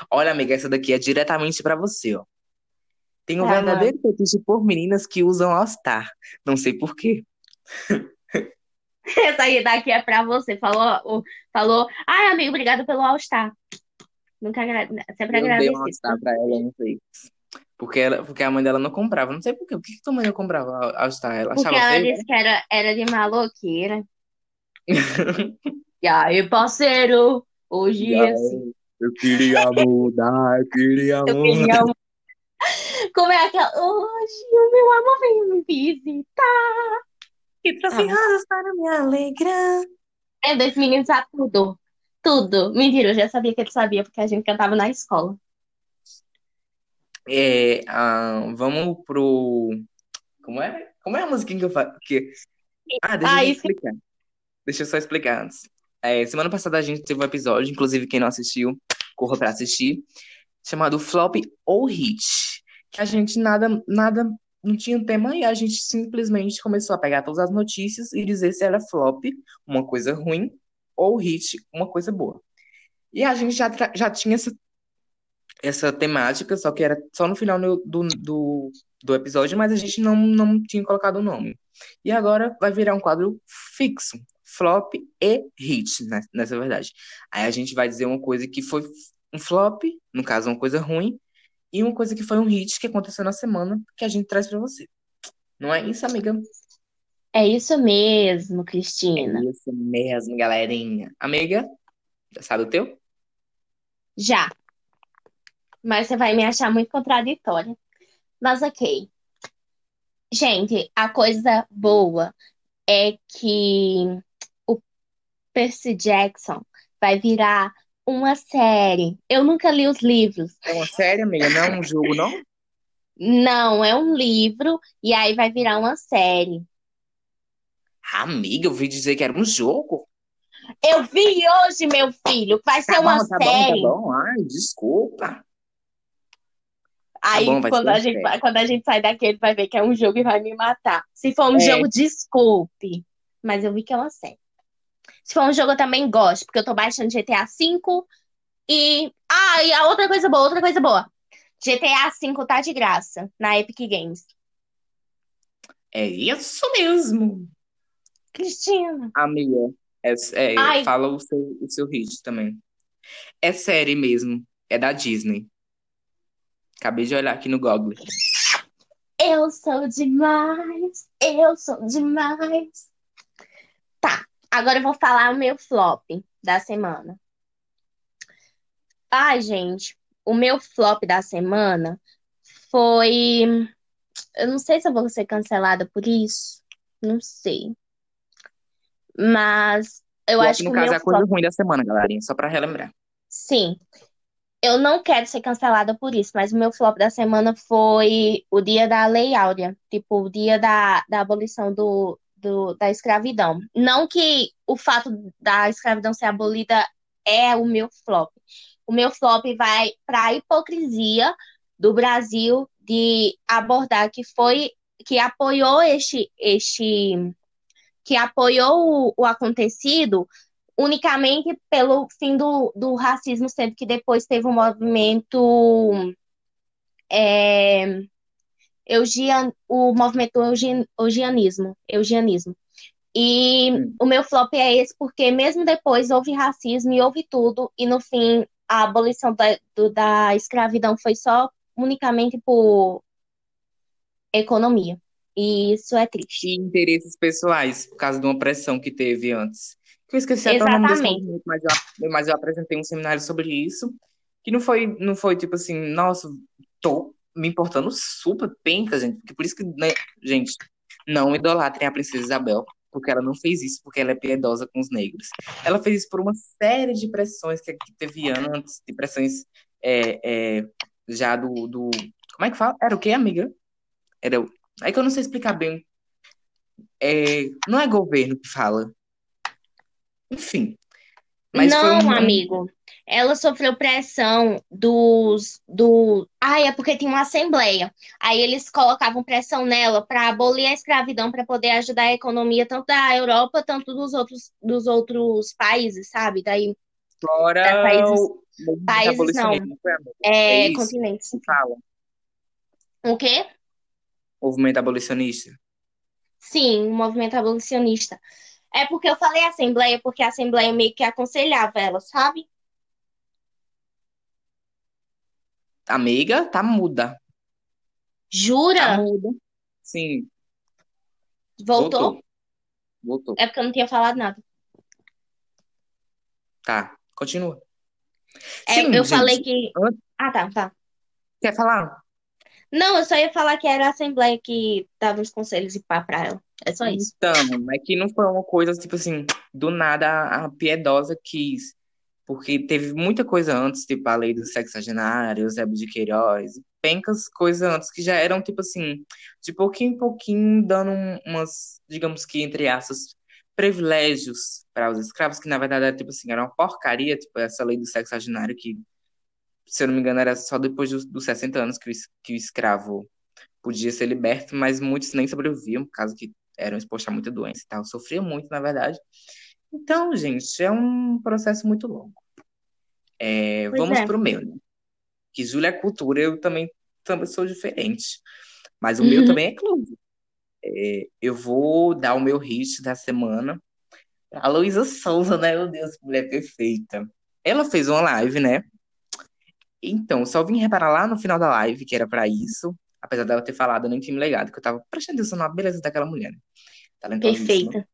olha, amiga, essa daqui é diretamente pra você, ó. Tem um Tá, verdadeiro fetiche por meninas que usam All-Star. Não sei por quê. Essa aí daqui é pra você. Falou, falou. Ai, amigo, obrigado pelo All-Star. Nunca agra... Sempre Eu dei um agradecido. All-Star pra ela uma vez. Porque, ela, porque a mãe dela não comprava. Não sei por quê. Por que que tua mãe não comprava All-Star? Ela Porque achava ela feio? disse que era, era de maloqueira. E aí, parceiro, hoje E aí, assim. Eu queria mudar, eu queria Eu mudar. queria. Como é aquela. Hoje o meu amor vem me visitar. E trouxe Ah, rosas para me alegrar. é, desse menino sabe tudo. Tudo. Mentira, eu já sabia que ele sabia, porque a gente cantava na escola. É, ah, vamos pro. Como é? Como é a musiquinha que eu faço? Que... Ah, deixa eu Ah, isso. explicar. Deixa eu só explicar antes. É, semana passada a gente teve um episódio, inclusive quem não assistiu, corra pra assistir, chamado Flop ou Hit. Que a gente nada, nada, não tinha tema e a gente simplesmente começou a pegar todas as notícias e dizer se era flop, uma coisa ruim, ou hit, uma coisa boa. E a gente já, já tinha essa, essa temática, só que era só no final do, do, do, do episódio, mas a gente não, não tinha colocado o nome. E agora vai virar um quadro fixo, flop e hit, né, nessa verdade. Aí a gente vai dizer uma coisa que foi um flop, no caso, uma coisa ruim, e uma coisa que foi um hit que aconteceu na semana, que a gente traz pra você. Não é isso, amiga? É isso mesmo, É Cristina. isso mesmo, galerinha. Amiga, já sabe o teu? Já. Mas você vai me achar muito contraditória. Mas ok. Gente, a coisa boa é que Percy Jackson vai virar uma série. Eu nunca li os livros. É uma série, amiga, não é um jogo, não? Não, é um livro e aí vai virar uma série. Amiga, eu ouvi dizer que era um jogo. Eu vi hoje, meu filho, vai ser Tá uma bom, tá bom, tá série. bom. Ai, desculpa. Tá Aí, bom, vai quando ser a gente série. quando a gente sai daqui, ele vai ver que é um jogo e vai me matar. Se for um É, jogo, desculpe. Mas eu vi que é uma série. Se for um jogo, eu também gosto, porque eu tô baixando GTA V e. Ah, e a outra coisa boa, outra coisa boa. GTA V tá de graça na Epic Games. é isso mesmo. Cristina. Amiga, é, é, Ai, fala o seu, o seu hit também. É série mesmo. É da Disney. Acabei de olhar aqui no Google. eu sou demais. Eu sou demais. Tá, agora eu vou falar o meu flop da semana. Ai, gente, o meu flop da semana foi. Eu não sei se eu vou ser cancelada por isso. Não sei. Mas eu Flop, acho que no o caso, meu é a coisa flop. ruim da semana, galerinha. Só pra relembrar. Sim, eu não quero ser cancelada por isso, mas o meu flop da semana foi o dia da Lei Áurea tipo, o dia da, da abolição do, do, da escravidão. Não que o fato da escravidão ser abolida é o meu flop. O meu flop vai para a hipocrisia do Brasil de abordar que foi que apoiou este, este que apoiou o, o acontecido unicamente pelo fim do, do racismo, sendo que depois teve um movimento é, eugian, o movimento eugianismo, eugianismo. E Hum. o meu flop é esse, porque mesmo depois houve racismo e houve tudo, e no fim a abolição da, do- da escravidão foi só unicamente por economia. E isso é triste. E interesses pessoais, por causa de uma pressão que teve antes. Que eu esqueci até o nome desse Exatamente. mas eu, mas eu apresentei um seminário sobre isso. Que não foi, não foi tipo assim, nossa, tô me importando super penca, gente. Porque por isso que, né, gente, não idolatrem a Princesa Isabel. Porque ela não fez isso porque ela é piedosa com os negros. Ela fez isso por uma série de pressões que, que teve antes, de pressões é, é, já do, do. Como é que fala? Era o quê, amiga? Era. o- É que eu não sei explicar bem É, não é governo que fala. Enfim. Mas Não, um- amigo. Ela sofreu pressão dos do. Ai, é porque tinha uma assembleia. Aí eles colocavam pressão nela para abolir a escravidão para poder ajudar a economia tanto da Europa, tanto dos outros dos outros países, sabe? Daí, da fora países, o países não? É é continentes. fala. O quê? Movimento abolicionista. Sim, o movimento abolicionista. É porque eu falei assembleia, porque a assembleia meio que aconselhava ela, sabe? Amiga, tá muda. Tá Jura? muda. Sim, Voltou? voltou. Voltou. É porque eu não tinha falado nada. Tá, continua. É, Sim, eu falei gente. que. an- Ah, tá, tá. Quer falar? Não, eu só ia falar que era a Assembleia que dava os conselhos e pá pra ela. É só isso. Então, é que não foi uma coisa, tipo assim, do nada a a piedosa quis. Porque teve muita coisa antes, tipo a lei dos sexagenários, Zé de Queiroz, pencas coisas antes que já eram, tipo assim, de pouquinho em pouquinho dando um- umas, digamos que, entre aspas, privilégios para os escravos, que na verdade era, tipo assim, era uma porcaria, tipo essa lei do sexagenário que, se eu não me engano, era só depois dos, dos 60 anos que o, que o escravo podia ser liberto, mas muitos nem sobreviviam, por causa que eram expostos a muita doença e tal, sofriam muito, na verdade. Então, gente, é um processo muito longo. É, vamos é. pro meu, né? Que Júlia é cultura, eu também, também sou diferente. Mas o meu também é clube. É, eu vou dar o meu hit da semana pra Luísa Souza, né? Meu Deus, mulher perfeita. Ela fez uma live, né? Então, só vim reparar lá no final da live que era pra isso, apesar dela ter falado, eu nem tinha me ligado, que eu tava prestando atenção na beleza daquela mulher, né? Perfeita.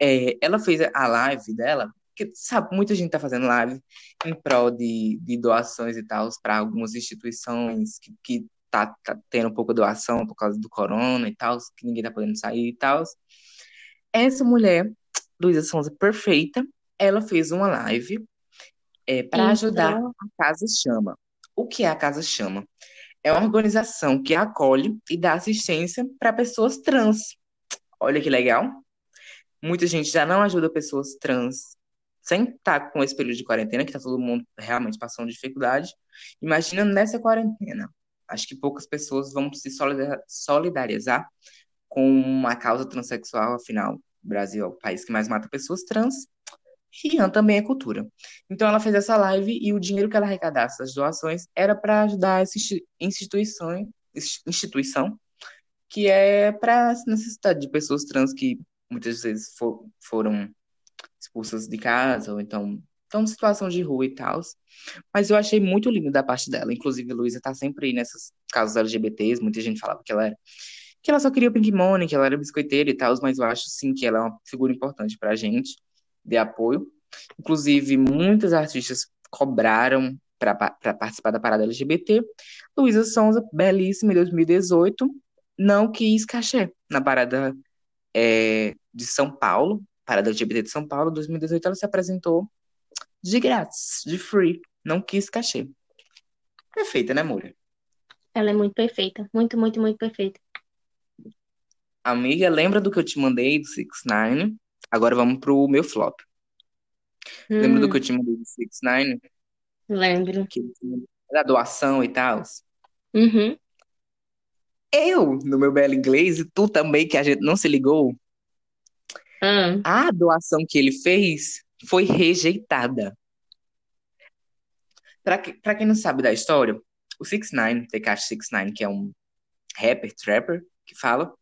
É, ela fez a live dela, que sabe, muita gente tá fazendo live em prol de, de doações e tal para algumas instituições que, que tá, tá tendo pouca doação por causa do corona e tal, que ninguém tá podendo sair e tal. Essa mulher, Luísa Sonza, perfeita, ela fez uma live é, para ajudar a Casa Chama. O que é a Casa Chama? É uma organização que acolhe e dá assistência para pessoas trans. Olha que legal. Muita gente já não ajuda pessoas trans sem estar com esse período de quarentena, que tá todo mundo realmente passando dificuldade. Imagina nessa quarentena. Acho que poucas pessoas vão se solidar- solidarizar com a causa transexual, afinal, o Brasil é o país que mais mata pessoas trans. Rian também é cultura. Então ela fez essa live e o dinheiro que ela arrecadasse das doações era para ajudar essa insti- instituição, instituição que é para essa necessidade de pessoas trans que muitas vezes fo- foram expulsas de casa ou então estão em situação de rua e tal. Mas eu achei muito lindo da parte dela. Inclusive, Luísa tá sempre nessas causas LGBTs. Muita gente falava que ela era que ela só queria o Pink Money, que ela era biscoiteira e tal, mas eu acho sim que ela é uma figura importante pra gente de apoio. Inclusive, muitas artistas cobraram para participar da parada LGBT. Luísa Sonza, belíssima, em 2018, não quis cachê na parada é, de São Paulo, parada LGBT de São Paulo, 2018, ela se apresentou de grátis, de free, não quis cachê. Perfeita, né, mulher? ela é muito perfeita. Muito, muito, muito perfeita. Amiga, lembra do que eu te mandei do Six Nine? Agora vamos pro meu flop. Lembra do que Hum, eu te mandei do Six Nine? lembro. Que da doação e tal? Uhum. Eu, no meu belo inglês, e tu também, que a gente não se ligou, Ah, a doação que ele fez foi rejeitada. Pra, que- pra quem não sabe da história, o Six Nine, Tekashi Six Nine, que é um rapper, trapper, que fala,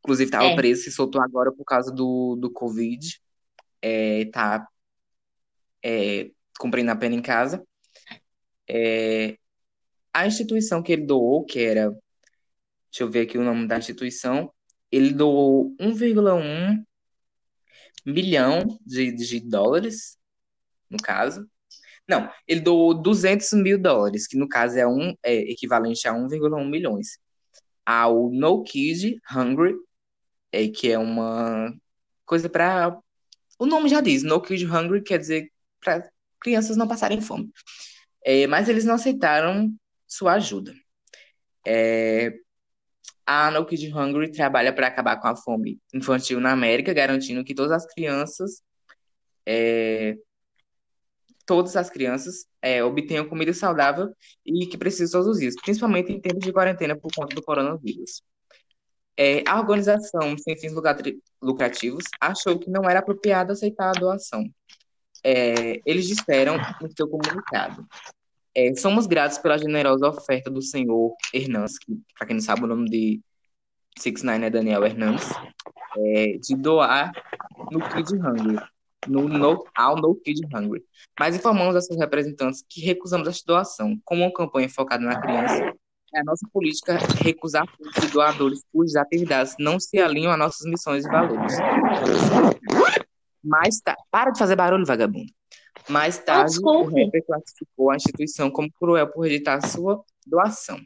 inclusive tava é. preso, se soltou agora por causa do, do Covid, é, tá é, cumprindo a pena em casa. É, a instituição que ele doou, que era, deixa eu ver aqui o nome da instituição, ele doou 1,1 milhão de, de dólares, no caso. Não, ele doou 200 mil dólares, que no caso é, um, é equivalente a 1,1 milhões, ao No Kid Hungry, é, que é uma coisa para. O nome já diz, No Kid Hungry quer dizer para crianças não passarem fome. É, mas eles não aceitaram sua ajuda. É, A No Kid Hungry trabalha para acabar com a fome infantil na América, garantindo que todas as crianças é, todas as crianças é, obtenham comida saudável e que precisam todos os dias, principalmente em tempos de quarentena por conta do coronavírus. É, a organização sem fins lucrativos achou que não era apropriado aceitar a doação. É, eles disseram no seu comunicado: é, somos gratos pela generosa oferta do senhor Hernandes, que, para quem não sabe, o nome de Six Nine é Daniel Hernandes, é, de doar no Kid Hungry, no, no, ao No Kid Hungry. Mas informamos a seus representantes que recusamos esta doação. Como uma campanha focada na criança, é a nossa política recusar fundos de doadores cujas atividades não se alinham a nossas missões e valores. Mais tarde, para de fazer barulho, vagabundo. Mais tarde, oh, o rapper classificou a instituição como cruel por rejeitar sua doação.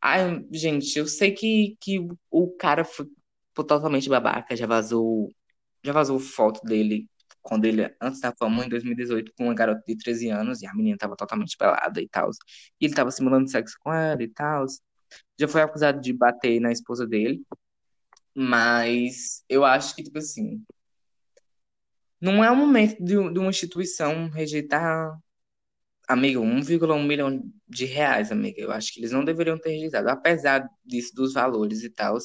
Ai, gente, eu sei que, que o cara foi totalmente babaca, já vazou, já vazou foto dele quando ele, antes da fama, em 2018, com uma garota de 13 anos, e a menina tava totalmente pelada e tal. E ele tava simulando sexo com ela e tal. Já foi acusado de bater na esposa dele. Mas eu acho que, tipo assim, não é o momento de, de uma instituição rejeitar, amigo, 1,1 milhão de reais, amiga. Eu acho que eles não deveriam ter rejeitado, apesar disso, dos valores e tal.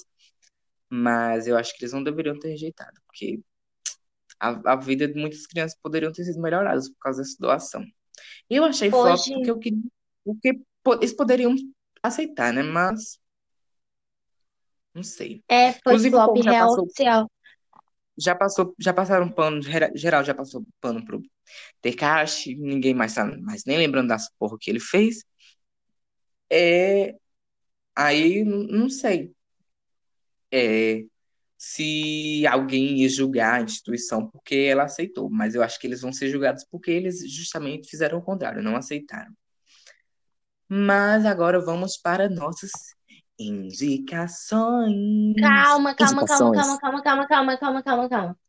Mas eu acho que eles não deveriam ter rejeitado, porque a, a vida de muitas crianças poderiam ter sido melhoradas por causa dessa doação. Eu achei Hoje... foto porque eu queria. Porque eles poderiam aceitar, né? Mas. Não sei. É, foi Inclusive, flop real passou, oficial. Já passou, já passaram pano, geral já passou pano pro Tekashi, ninguém mais tá mais nem lembrando das porra que ele fez. É, aí, não sei. É, se alguém ia julgar a instituição porque ela aceitou, mas eu acho que eles vão ser julgados porque eles justamente fizeram o contrário, não aceitaram. Mas agora vamos para nossas indicações. Calma, calma, calma, calma, calma, calma, calma, calma, calma, calma.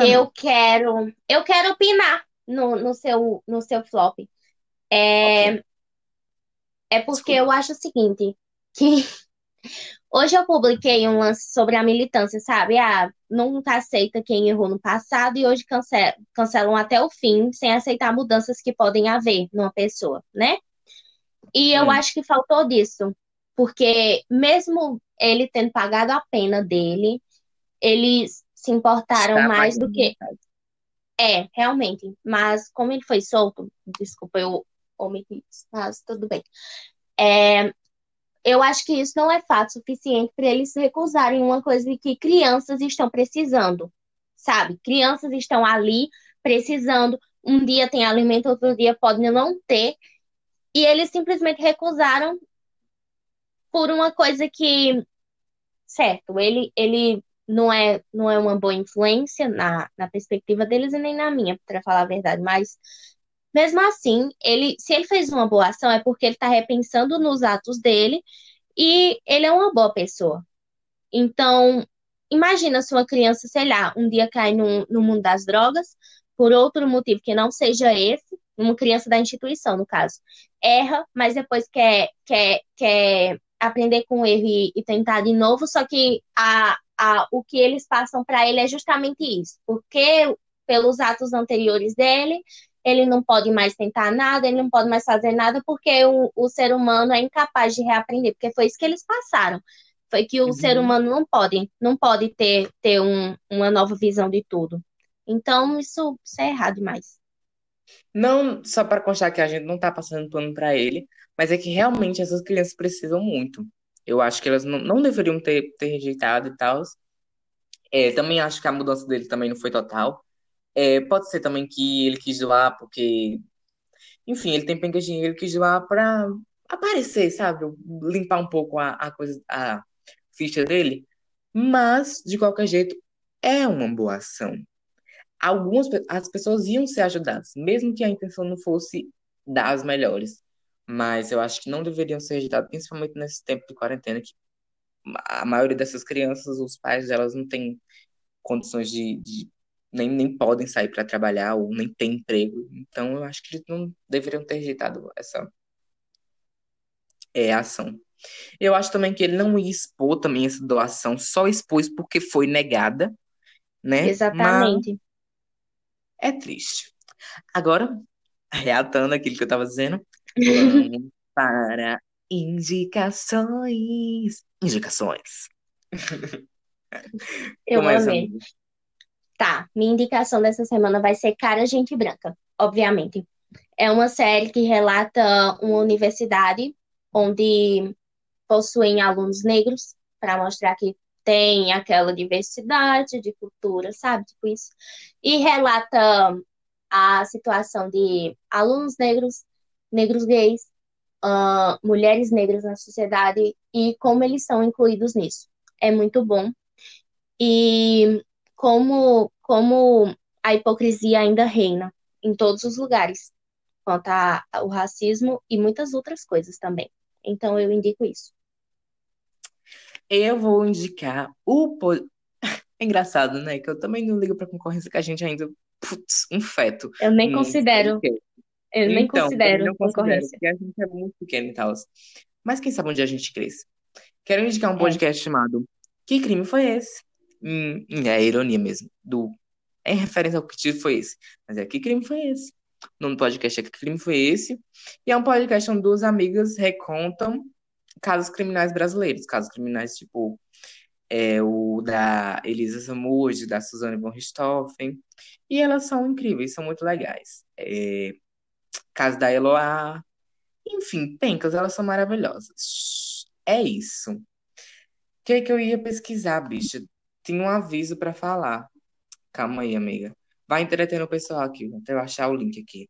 Eu quero, eu quero opinar no, no seu, no seu flop. É, okay. é porque Desculpa. eu acho o seguinte, que Hoje eu publiquei um lance sobre a militância, sabe? Ah, nunca aceita quem errou no passado e hoje cancelam, cancelam até o fim, sem aceitar mudanças que podem haver numa pessoa, né? E eu hum. acho que faltou disso, porque mesmo ele tendo pagado a pena dele, eles se importaram Está mais do que. É, realmente. Mas como ele foi solto, desculpa, eu omiti isso, mas tudo bem. É, eu acho que isso não é fato suficiente para eles recusarem uma coisa que crianças estão precisando, sabe? Crianças estão ali precisando, um dia tem alimento, outro dia pode não ter, e eles simplesmente recusaram por uma coisa que, certo, ele, ele não é, não é uma boa influência na, na perspectiva deles e nem na minha, para falar a verdade, mas mesmo assim, ele, se ele fez uma boa ação, é porque ele está repensando nos atos dele e ele é uma boa pessoa. Então, imagina se uma criança, sei lá, um dia cai no, no mundo das drogas, por outro motivo que não seja esse, uma criança da instituição, no caso, erra, mas depois quer, quer, quer aprender com o erro e, e tentar de novo, só que a, a, o que eles passam para ele é justamente isso, porque pelos atos anteriores dele, ele não pode mais tentar nada, ele não pode mais fazer nada, porque o, o ser humano é incapaz de reaprender, porque foi isso que eles passaram. Foi que o uhum. ser humano não pode, não pode ter, ter um, uma nova visão de tudo. Então, isso, isso é errado demais. Não, só para constar que a gente não está passando pano para ele, mas é que realmente essas crianças precisam muito. Eu acho que elas não, não deveriam ter, ter rejeitado e tal. É, também acho que a mudança dele também não foi total. É, pode ser também que ele quis doar porque, enfim, ele tem penca de dinheiro, ele quis doar para aparecer, sabe? Limpar um pouco a, a coisa, a ficha dele. Mas, de qualquer jeito, é uma boa ação. Algumas as pessoas iam ser ajudadas, mesmo que a intenção não fosse das melhores. Mas eu acho que não deveriam ser rejeitadas, principalmente nesse tempo de quarentena, que a maioria dessas crianças, os pais delas não têm condições de, de nem, nem podem sair para trabalhar ou nem têm emprego. Então, eu acho que eles não deveriam ter rejeitado essa é, ação. Eu acho também que ele não ia expor também essa doação, só expôs porque foi negada, né? Mas Exatamente. é triste. Agora, reatando aquilo que eu tava dizendo, vamos para indicações. Indicações. Eu Começa, amei. amiga. Tá, minha indicação dessa semana vai ser Cara Gente Branca, obviamente. É uma série que relata uma universidade onde possuem alunos negros, para mostrar que tem aquela diversidade de cultura, sabe? Tipo isso. E relata a situação de alunos negros, negros gays, ah, mulheres negras na sociedade e como eles são incluídos nisso. É muito bom. E como, como a hipocrisia ainda reina em todos os lugares, quanto ao racismo e muitas outras coisas também. Então eu indico isso. Eu vou indicar o. É engraçado, né? Que eu também não ligo pra concorrência, que a gente ainda. Putz, um feto. Eu nem Um considero. Eu nem Então, considero não considero, concorrência. porque a gente é muito pequeno e tal. Mas quem sabe onde a gente cresce. Quero indicar um É. podcast chamado Que Crime Foi Esse? Hum, é ironia mesmo. Do... É referência ao que título foi esse. Mas é Que Crime Foi Esse? O nome do podcast é Que Crime Foi Esse? E é um podcast onde duas amigas recontam casos criminais brasileiros. Casos criminais tipo é, o da Elisa Samud, da Suzane von Richthofen. E elas são incríveis, são muito legais. É, caso da Eloá. Enfim, pencas, elas são maravilhosas. É isso. O que é que eu ia pesquisar, bicho? Tinha um aviso pra falar. Calma aí, amiga. Vai entretendo o pessoal aqui, até eu achar o link aqui.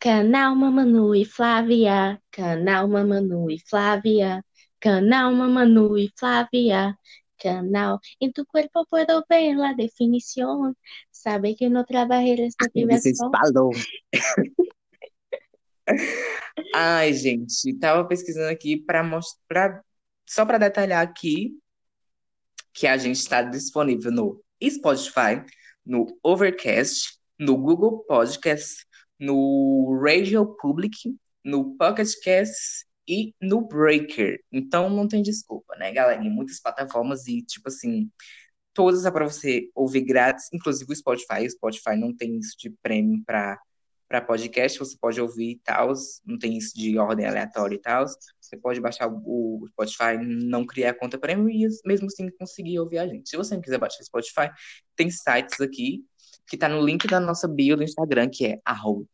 Canal Mamanu e Flávia, canal Mamanu e Flávia, canal Mamanu y Flávia, canal En tu cuerpo puedo ver la definición, sabe que no trabajes no tiver Vocês sol. Ai, gente, tava pesquisando aqui para mostrar, só para detalhar aqui que a gente está disponível no Spotify, no Overcast, no Google Podcast, no Radio Public, no Pocket Cast e no Breaker. Então não tem desculpa, né, galera? Em muitas plataformas e, tipo assim, todas é para você ouvir grátis, inclusive o Spotify. O Spotify não tem isso de prêmio para para podcast, você pode ouvir e tal, não tem isso de ordem aleatória e tal. Você pode baixar o Spotify, não criar conta premium e mesmo assim conseguir ouvir a gente. Se você não quiser baixar o Spotify, tem sites aqui que tá no link da nossa bio do Instagram, que é arroba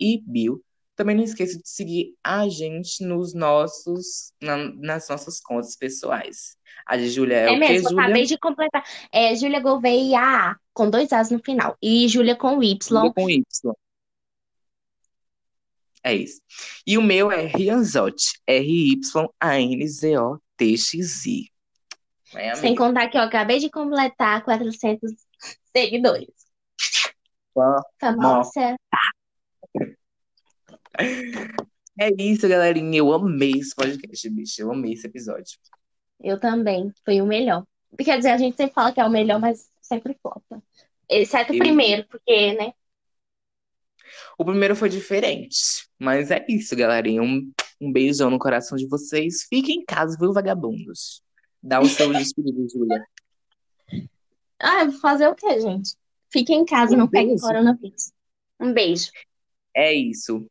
e bio. Também não esqueça de seguir a gente nos nossos, na- nas nossas contas pessoais. A de Júlia é, É o quê, mesmo, Júlia? acabei de completar. É Júlia Gouveia, com dois As no final. E Júlia com Júlia Y. com Y. É isso. E o meu é Rianzotti. R-Y-A-N-Z-O-T-X-I. É, Sem contar que eu acabei de completar 400 seguidores. Famosa. É isso, galerinha. Eu amei esse podcast, bicho. Eu amei esse episódio. Eu também. Foi o melhor. Quer dizer, a gente sempre fala que é o melhor, mas sempre flopa. Exceto o Eu- primeiro, porque, né? O primeiro foi diferente. Mas é isso, galerinha. Um, um beijão no coração de vocês. Fiquem em casa, viu, vagabundos? Dá o seu despedido, Júlia. Ah, fazer o quê, gente? Fiquem em casa, Um não beijo. coronavírus. Um beijo. É isso.